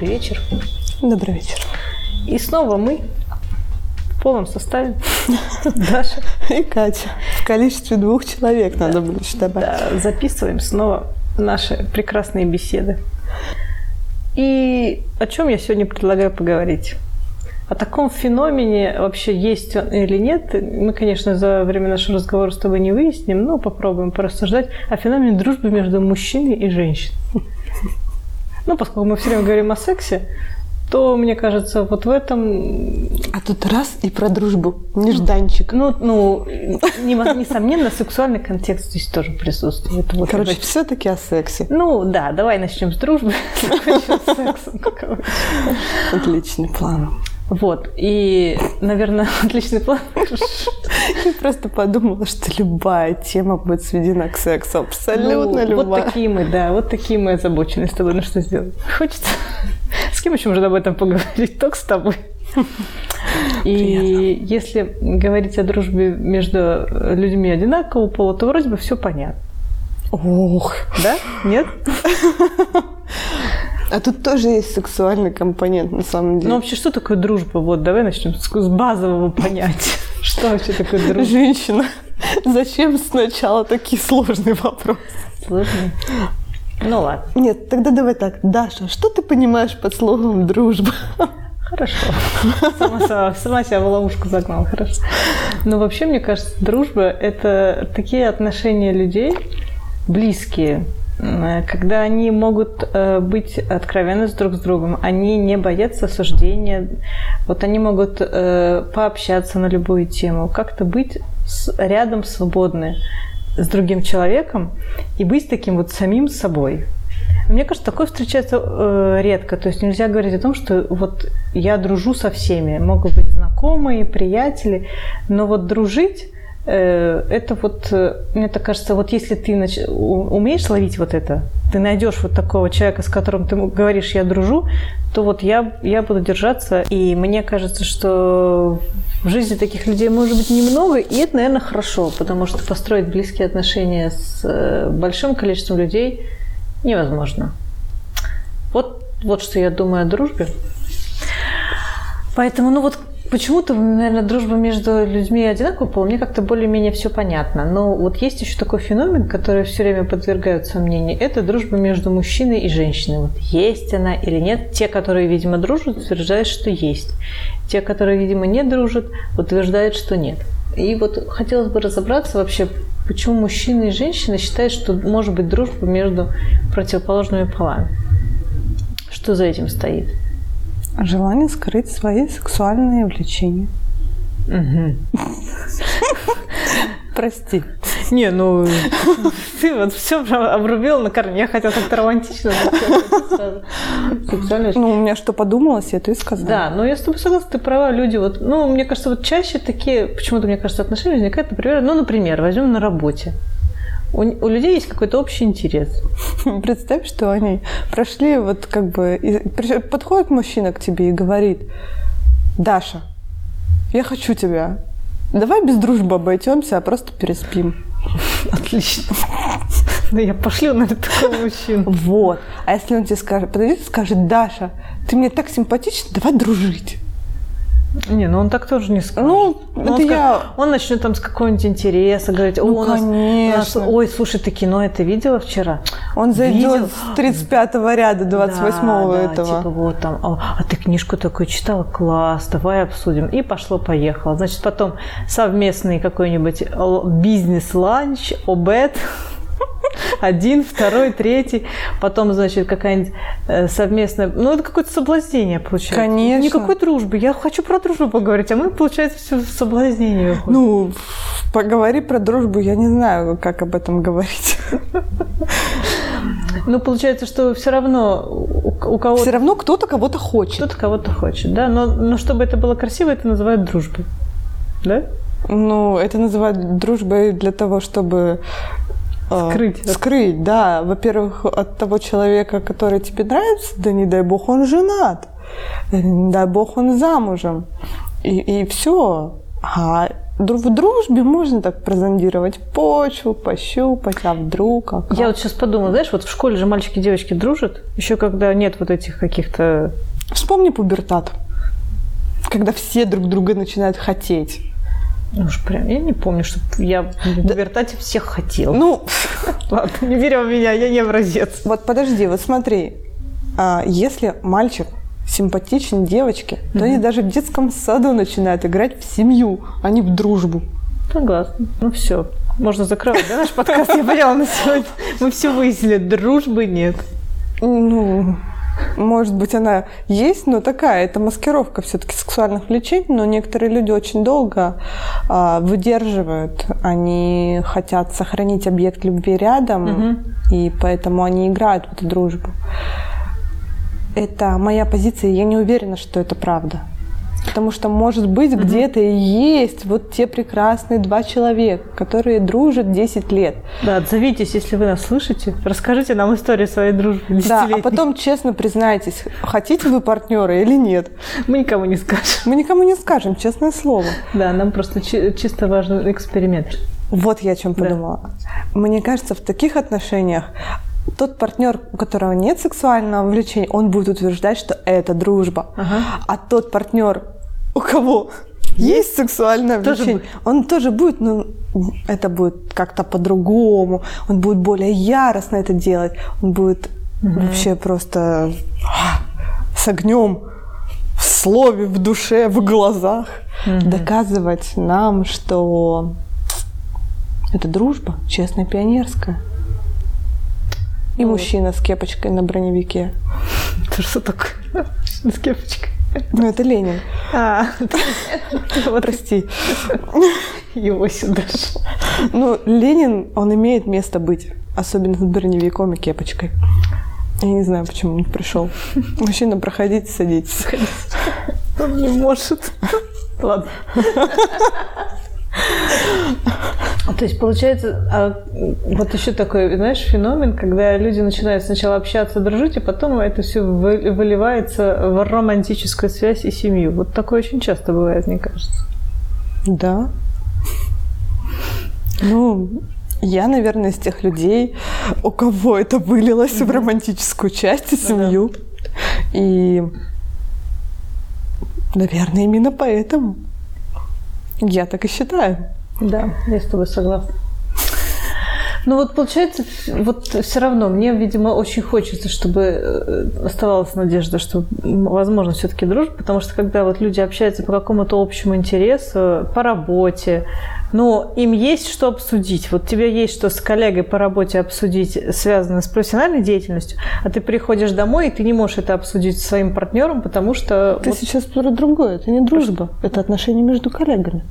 Добрый вечер. Добрый вечер. И снова мы в полном составе. Даша. И Катя. В количестве двух человек надо было еще добавить. Да, записываем снова наши прекрасные беседы. И о чем я сегодня предлагаю поговорить? О таком феномене вообще есть он или нет, мы, конечно, за время нашего разговора с тобой не выясним, но попробуем порассуждать о феномене дружбы между мужчиной и женщиной. Ну, поскольку мы все время говорим о сексе, то, мне кажется, вот в этом... А тут раз и про дружбу, нежданчик. Ну, ну несомненно, сексуальный контекст здесь тоже присутствует. Вот, Короче, это... все-таки о сексе. Ну, да, давай начнем с дружбы, закончим с сексом. Отличный план. Вот. И, наверное, отличный план. Я просто подумала, что любая тема будет сведена к сексу. Абсолютно ну, любая. Вот такие мы, да, вот такие мы озабочены с тобой. Ну что сделать? Хочется с кем еще можно об этом поговорить? Только с тобой. И Приятно. если говорить о дружбе между людьми одинакового пола, то вроде бы все понятно. Ох. Да? Нет? А тут тоже есть сексуальный компонент, на самом деле. Ну, вообще, что такое дружба? Вот, давай начнем с базового понятия. Что вообще такое дружба? Женщина. Зачем сначала такие сложные вопросы? Сложные? Ну, ладно. Нет, тогда давай так. Даша, что ты понимаешь под словом «дружба»? Хорошо. Сама, сама себя в ловушку загнала, хорошо. Но вообще, мне кажется, дружба – это такие отношения людей, близкие, когда они могут э, быть откровенны с друг с другом, они не боятся осуждения, вот они могут э, пообщаться на любую тему, как-то быть рядом свободны с другим человеком и быть таким вот самим собой. Мне кажется, такое встречается редко. То есть нельзя говорить о том, что вот я дружу со всеми. Могут быть знакомые, приятели, но вот дружить Э, это вот, э, мне так кажется, вот если ты нач... умеешь ловить вот это, ты найдешь вот такого человека, с которым ты говоришь, я дружу, то вот я, я буду держаться. И мне кажется, что в жизни таких людей может быть немного, и это, наверное, хорошо, потому что построить близкие отношения с э, большим количеством людей невозможно. Вот, вот что я думаю о дружбе. Поэтому, ну вот Почему-то, наверное, дружба между людьми одинакового пола, мне как-то более-менее все понятно. Но вот есть еще такой феномен, который все время подвергают сомнению. Это дружба между мужчиной и женщиной. Вот есть она или нет. Те, которые, видимо, дружат, утверждают, что есть. Те, которые, видимо, не дружат, утверждают, что нет. И вот хотелось бы разобраться вообще, почему мужчины и женщины считают, что может быть дружба между противоположными полами. Что за этим стоит? Желание скрыть свои сексуальные влечения. Прости. Не, ну ты вот все обрубил на корне. Я хотела как-то романтично. Ну, у меня что подумалось, я то и сказала. Да, но я с тобой согласна, ты права, люди вот, ну, мне кажется, вот чаще такие, почему-то, мне кажется, отношения возникают, например, ну, например, возьмем на работе. У, у людей есть какой-то общий интерес. Представь, что они прошли, вот как бы, и, подходит мужчина к тебе и говорит, Даша, я хочу тебя. Давай без дружбы обойдемся, а просто переспим. Отлично. Да я пошлю на такого мужчину. Вот. А если он тебе скажет, подойдет и скажет, Даша, ты мне так симпатична, давай дружить. Не, ну он так тоже не скажет. Ну, он, это я... он начнет там с какого-нибудь интереса говорить, О, ну, у нас, конечно. У нас, ой, слушай, ты кино это видела вчера? Он зайдет с 35-го ряда, 28-го да, этого. Да, типа вот там, а, а ты книжку такую читала? Класс, давай обсудим. И пошло-поехало. Значит, потом совместный какой-нибудь бизнес-ланч, обед – один, второй, третий, потом, значит, какая-нибудь э, совместная... Ну, это какое-то соблазнение получается. Конечно. Никакой дружбы. Я хочу про дружбу поговорить, а мы, получается, все в соблазнение выходим. Ну, поговори про дружбу, я не знаю, как об этом говорить. Ну, получается, что все равно у кого-то... Все равно кто-то кого-то хочет. Кто-то кого-то хочет, да. Но, но чтобы это было красиво, это называют дружбой. Да? Ну, это называют дружбой для того, чтобы скрыть. Скрыть, да. Во-первых, от того человека, который тебе нравится, да не дай бог он женат, не дай бог он замужем. И, и все. А в дружбе можно так прозондировать почву, пощупать, а вдруг, а как? Я вот сейчас подумала, знаешь, вот в школе же мальчики и девочки дружат, еще когда нет вот этих каких-то... Вспомни пубертат, когда все друг друга начинают хотеть. Ну уж прям, я не помню, что я в пубертате всех хотел. Ну, Ладно, не берем меня, я не образец. вот подожди, вот смотри, а, если мальчик симпатичен девочке, то они даже в детском саду начинают играть в семью, а не в дружбу. Согласна. Ну все, можно закрывать, да, наш подкаст? Я поняла на сегодня. Мы все выяснили, дружбы нет. Ну, может быть, она есть, но такая, это маскировка все-таки сексуальных влечений, но некоторые люди очень долго а, выдерживают, они хотят сохранить объект любви рядом, Мгм. и поэтому они играют в эту дружбу. Это моя позиция, я не уверена, что это правда. Потому что, может быть, где-то и есть вот те прекрасные два человека, которые дружат 10 лет. Да, отзовитесь, если вы нас слышите. Расскажите нам историю своей дружбы Да, а потом честно признайтесь, хотите вы партнера или нет. Мы никому не скажем. Мы никому не скажем, честное слово. Да, нам просто чи- чисто важен эксперимент. Вот я о чем Да. подумала. Мне кажется, в таких отношениях тот партнер, у которого нет сексуального влечения, он будет утверждать, что это дружба. Ага. А тот партнер, у кого есть сексуальное Тоже влечение, он тоже будет, ну, это будет как-то по-другому, он будет более яростно это делать, он будет вообще просто с огнем в слове, в душе, в глазах доказывать нам, что это дружба, честная, пионерская. И мужчина с кепочкой на броневике. Это что такое? С кепочкой. Ну, это Ленин. А, вот Прости. его сюда же. Ну, Ленин, он имеет место быть. Особенно с броневиком и кепочкой. Я не знаю, почему он пришел. Мужчина, проходите, садитесь. Он не может. Ладно. То есть получается, а, вот еще такой, знаешь, феномен, когда люди начинают сначала общаться, дружить, и потом это все выливается в романтическую связь и семью. Вот такое очень часто бывает, мне кажется. Да. Ну, я, наверное, из тех людей, у кого это вылилось в романтическую часть и семью. И, наверное, именно поэтому. Я так и считаю. Да, я с тобой согласна. Ну вот получается, вот все равно мне, видимо, очень хочется, чтобы э, оставалась надежда, что возможно все-таки дружба, потому что когда вот люди общаются по какому-то общему интересу, по работе, но им есть что обсудить. Вот тебе есть что с коллегой по работе обсудить, связанное с профессиональной деятельностью, а ты приходишь домой, и ты не можешь это обсудить со своим партнером, потому что... Ты вот- сейчас про другое. Это не дружба. Это отношения между коллегами.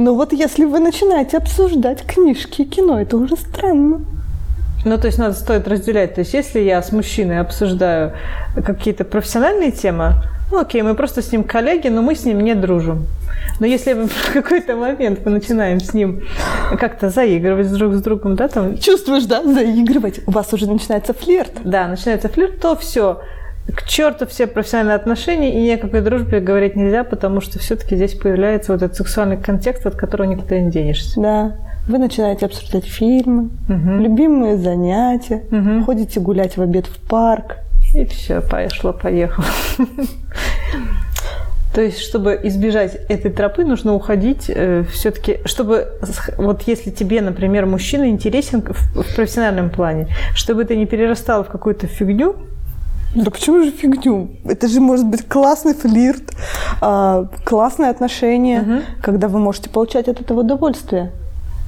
Но вот если вы начинаете обсуждать книжки и кино, это уже странно. Ну, то есть надо стоит разделять. То есть если я с мужчиной обсуждаю какие-то профессиональные темы, ну окей, мы просто с ним коллеги, но мы с ним не дружим. Но если в какой-то момент мы начинаем с ним как-то заигрывать друг с другом, да, там, Чувствуешь, да, заигрывать. У вас уже начинается флирт. да, начинается флирт, то все, к черту все профессиональные отношения, и ни о какой дружбе говорить нельзя, потому что все-таки здесь появляется вот этот сексуальный контекст, от которого никуда не денешься. Да. Вы начинаете обсуждать фильмы, Мгм. любимые занятия, Мгм. ходите гулять в обед в парк. И все, пошло, поехало. То есть, чтобы избежать этой тропы, нужно уходить все-таки, чтобы, вот если тебе, например, мужчина интересен в, в профессиональном плане, чтобы это не перерастало в какую-то фигню, Да почему же фигню? Это же может быть классный флирт, а, классные отношения, Мгм. когда вы можете получать от этого удовольствие.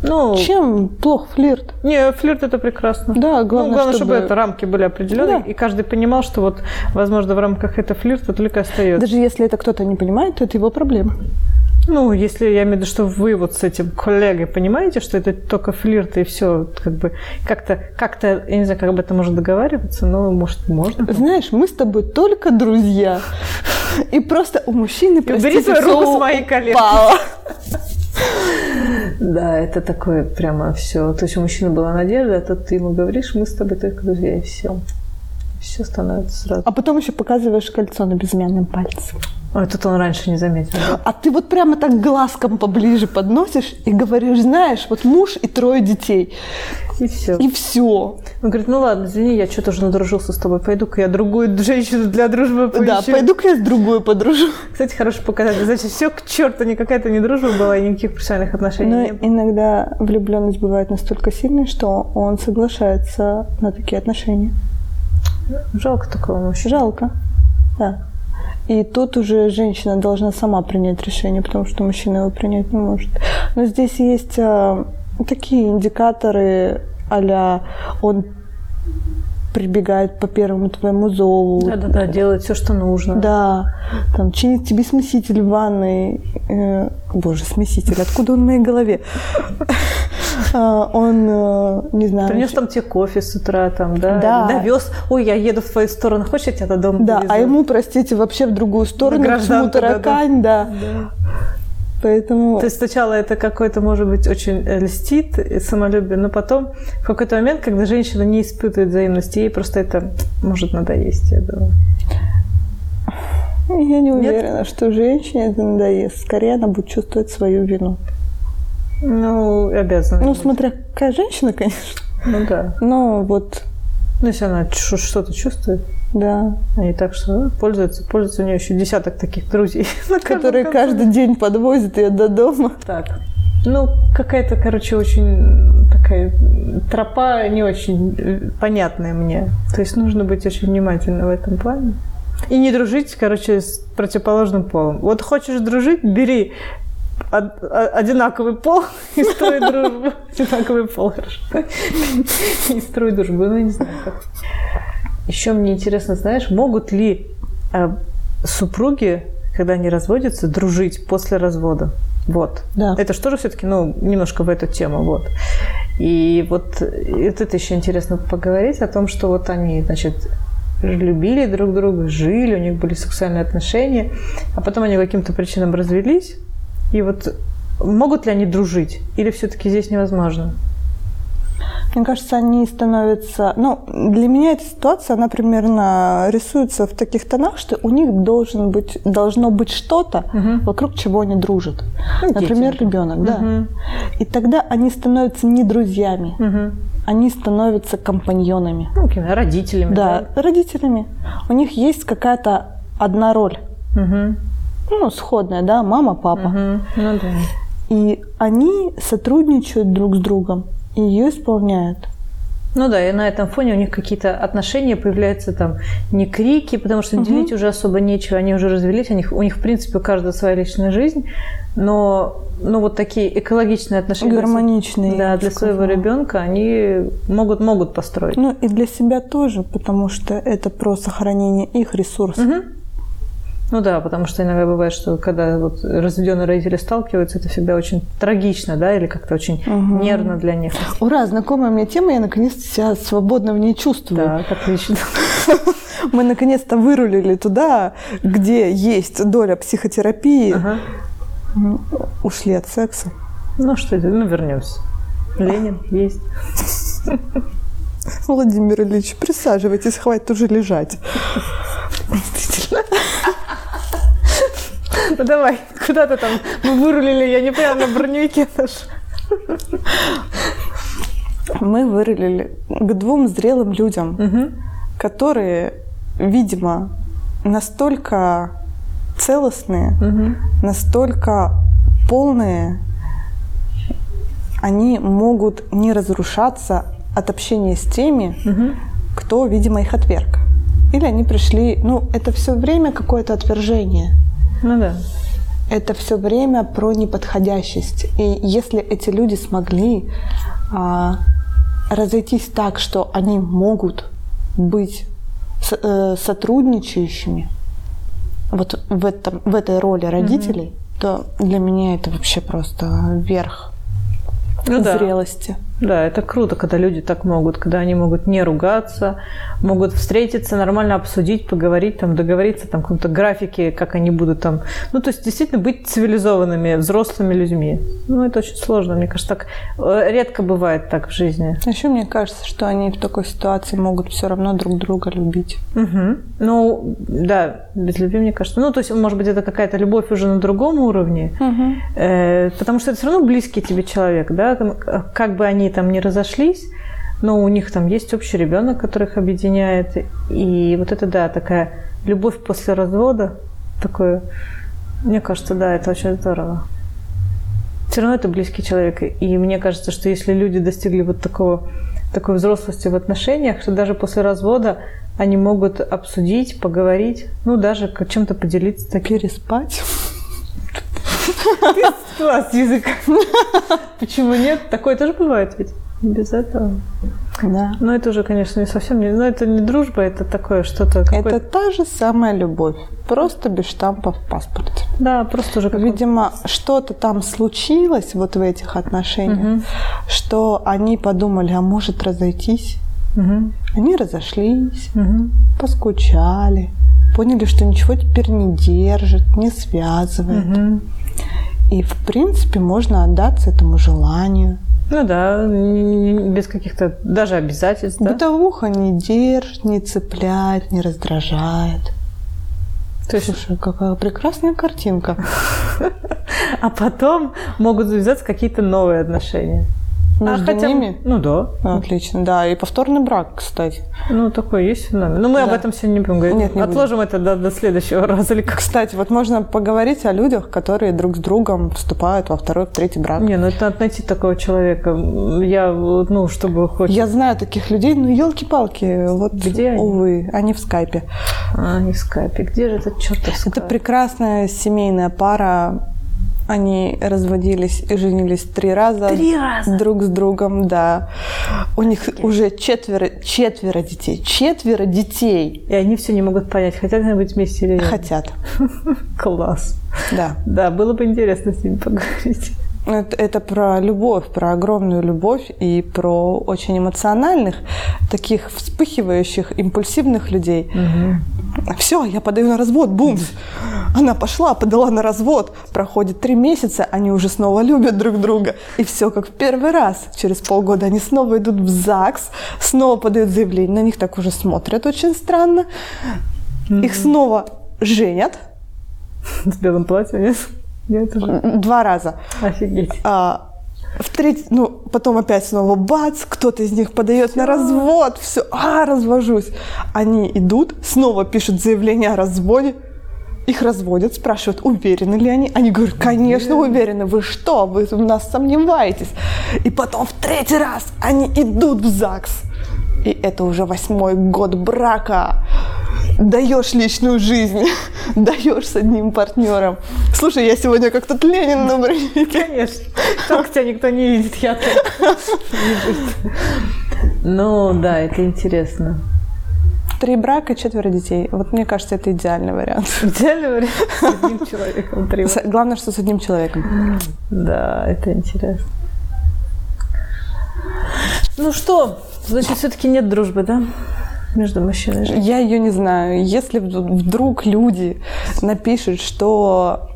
ну, Чем плох флирт? не, флирт это прекрасно. Да, Ну, главное, главное, чтобы... чтобы это рамки были определенные, Да. и каждый понимал, что вот, возможно, в рамках этого флирта только остается. Даже если это кто-то не понимает, то это его проблема. Ну, если я имею в виду, что вы вот с этим коллегой понимаете, что это только флирт и все, как бы как-то, как-то, я не знаю, как об этом можно договариваться, но может можно. Знаешь, мы с тобой только друзья. И просто у мужчины, убери простите, свою руку с моей упало. Да, это такое прямо все. То есть у мужчины была надежда, а тут ты ему говоришь, мы с тобой только друзья, и все. Все становится сразу. А потом еще показываешь кольцо на безымянном пальце. Ой, тут он раньше не заметил. Да? А ты вот прямо так глазком поближе подносишь и говоришь, знаешь, вот муж и трое детей. И все. И все. Он говорит, ну ладно, извини, я что-то уже надружился с тобой, пойду-ка я другую женщину для дружбы поищу. Да, пойду-ка я с другой подружу. Кстати, хороший показатель. Значит, все к черту, никакая-то не дружба была, и никаких профессиональных отношений Но не было. иногда влюбленность бывает настолько сильной, что он соглашается на такие отношения. Жалко такого мужчину. Жалко. Да. И тут уже женщина должна сама принять решение, потому что мужчина его принять не может. Но здесь есть а, такие индикаторы а он прибегает по первому твоему зову. Да-да-да, делает все, что нужно. Да, там чинит тебе смеситель в ванной. Э, боже, смеситель, откуда он в моей голове? А, он, э, не знаю... Принес там тебе кофе с утра, там, да? Да. Довез. Ой, я еду в твою сторону, хочешь, я тебя до дома Да, довезу? а ему, простите, вообще в другую сторону, почему таракань, да. Да. Поэтому... То есть сначала это какой-то, может быть, очень э, льстит самолюбие, но потом в какой-то момент, когда женщина не испытывает взаимности, ей просто это может надоесть, я думаю. Я не уверена, что женщине это надоест. Скорее она будет чувствовать свою вину. Ну, обязана. Ну, смотря какая женщина, конечно. Ну да. Но вот, Ну, если она что-то чувствует, да. не так, что пользуется, пользуется у нее еще десяток таких друзей. Которые каждый день подвозят ее до дома. Так. Ну, какая-то, короче, очень такая тропа не очень э, понятная мне. То есть нужно быть очень внимательным в этом плане. И не дружить, короче, с противоположным полом. Вот хочешь дружить, бери одинаковый пол и строй дружбу. Одинаковый пол, хорошо. И строй дружбу. Ну, не знаю как. Еще мне интересно, знаешь, могут ли э, супруги, когда они разводятся, дружить после развода? Вот. Да. Это что же все-таки, ну, немножко в эту тему, вот. И вот, это еще интересно поговорить о том, что вот они, значит, любили друг друга, жили, у них были сексуальные отношения, а потом они каким-то причинам развелись, и вот могут ли они дружить, или все-таки здесь невозможно? Мне кажется, они становятся... Ну, для меня эта ситуация, она примерно рисуется в таких тонах, что у них должен быть, должно быть что-то, Мгм. вокруг чего они дружат. Ну, дети, Например, например. ребенок, да. Мгм. И тогда они становятся не друзьями, Мгм. они становятся компаньонами. Ну, какими, родителями, Да, родителями. У них есть какая-то одна роль. Мгм. Ну, сходная, да, мама, папа. Мгм. Ну да. И они сотрудничают друг с другом и ее исполняют. Ну да, и на этом фоне у них какие-то отношения появляются там не крики, потому что Мгм. делить уже особо нечего, они уже развелись, у них, у них в принципе у каждого своя личная жизнь, но ну вот такие экологичные отношения Гармоничные. да, для бы своего сказала. ребенка они могут могут построить. Ну и для себя тоже, потому что это про сохранение их ресурсов. Мгм. Ну да, потому что иногда бывает, что когда вот разведенные родители сталкиваются, это всегда очень трагично, да, или как-то очень Мгм. нервно для них. Ура, знакомая мне тема, я наконец-то себя свободно в ней чувствую. Так, отлично. Мы наконец-то вырулили туда, где есть доля психотерапии. Ага. Ушли от секса. Ну что это, ну вернемся. Ленин есть. Владимир Ильич, присаживайтесь, хватит уже лежать. Ну давай, куда ты там? Мы вырулили, я не поняла, на броневике наш. Мы вырулили к двум зрелым людям, которые, видимо, настолько целостные, настолько полные, они могут не разрушаться от общения с теми, кто, видимо, их отверг. Или они пришли, ну, это все время какое-то отвержение. Ну да. Это все время про неподходящесть. И если эти люди смогли а, разойтись так, что они могут быть с- э, сотрудничающими вот в, этом, в этой роли родителей, то для меня это вообще просто верх Ну зрелости. Да, это круто, когда люди так могут, когда они могут не ругаться, могут встретиться, нормально обсудить, поговорить, там, договориться, там, в каком-то графике, как они будут там. Ну, то есть, действительно, быть цивилизованными, взрослыми людьми. Ну, это очень сложно, мне кажется, так э, редко бывает так в жизни. Еще мне кажется, что они в такой ситуации могут все равно друг друга любить. Угу. Ну, да, без любви, мне кажется. Ну, то есть, может быть, это какая-то любовь уже на другом уровне, Угу. э, потому что это все равно близкий тебе человек, да, там, э, как бы они там не разошлись, но у них там есть общий ребенок, который их объединяет, и вот это, да, такая любовь после развода, такое, мне кажется, да, это очень здорово. Все равно это близкий человек, и мне кажется, что если люди достигли вот такого, такой взрослости в отношениях, что даже после развода они могут обсудить, поговорить, ну, даже чем-то поделиться таким. Переспать. Класс язык. Почему нет? Такое тоже бывает ведь. Без этого. Да. Но это уже, конечно, не совсем не... Ну, это не дружба, это такое что-то... Это та же самая любовь, просто без штампа в паспорте. Да, просто уже. Видимо, что-то там случилось вот в этих отношениях, Мгм. что они подумали, а может разойтись. Мгм. Они разошлись, Мгм. поскучали, поняли, что ничего теперь не держит, не связывает. Мгм. И, в принципе, можно отдаться этому желанию. Ну да, без каких-то даже обязательств, да? Бытовуха не держит, не цепляет, не раздражает. То есть, Слушай, какая прекрасная картинка. а потом могут завязаться какие-то новые отношения. Между а хотя, ними? Ну да. Отлично, да. И повторный брак, кстати. Ну, такой есть феномен. Но мы об Да. этом сегодня не будем говорить. Нет, не будем. Отложим это до, до следующего раза или как. Кстати, вот можно поговорить о людях, которые друг с другом вступают во второй, в третий брак. Не, ну это надо найти такого человека. Я, ну, чтобы хоть... Я знаю таких людей, ну елки-палки, вот Где они? увы, они в скайпе. А, не в скайпе. Где же этот чертов скайп? Это прекрасная семейная пара. Они разводились и женились три раза. Три раза? Друг с другом, да. У них уже четверо, четверо детей. Четверо детей И они все не могут понять, хотят они быть вместе или нет. хотят. Класс. Да. Да, было бы интересно с ними поговорить. Это, это про любовь, про огромную любовь и про очень эмоциональных, таких вспыхивающих, импульсивных людей. Все, я подаю на развод, бум! Она пошла, подала на развод. Проходит три месяца, они уже снова любят друг друга. И все как в первый раз. Через полгода они снова идут в ЗАГС, снова подают заявление. На них так уже смотрят очень странно. Их снова женят С белым платьем, нет? Нет уже. два раза. Офигеть. А, в треть, ну, потом опять снова бац, кто-то из них подает на развод, все, а, развожусь. Они идут, снова пишут заявление о разводе, их разводят, спрашивают, уверены ли они. Они говорят, конечно, уверены. Вы что, вы в нас сомневаетесь? И потом в третий раз они идут в ЗАГС. И это уже восьмой год брака. Даешь личную жизнь, даешь с одним партнером. Слушай, я сегодня как тот Ленин на броневике. Конечно. Только тебя никто не видит, я только. Ну, да, это интересно. Три брака, четверо детей. Вот мне кажется, это идеальный вариант. Идеальный вариант с одним человеком. Три. С- Главное, что с одним человеком. Да, это интересно. Ну что, значит, все-таки нет дружбы, да? Между мужчиной и женщиной. Я ее не знаю. Если вд- вдруг люди напишут, что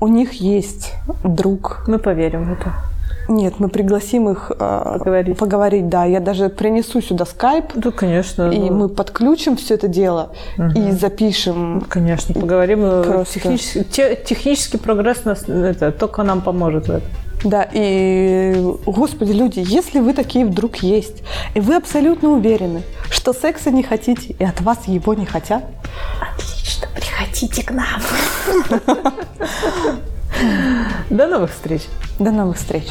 у них есть друг, Мы поверим в это. нет, мы пригласим их э, Поговорить. поговорить, да. Я даже принесу сюда скайп, Да, конечно. и ну, мы подключим все это дело и запишем. Конечно, поговорим. э, Просто. Технически, те- технический прогресс нас, это, только нам поможет в этом. Да, и, господи, люди, если вы такие вдруг есть, и вы абсолютно уверены, что секса не хотите, и от вас его не хотят, Отлично, приходите к нам. До новых встреч. до новых встреч.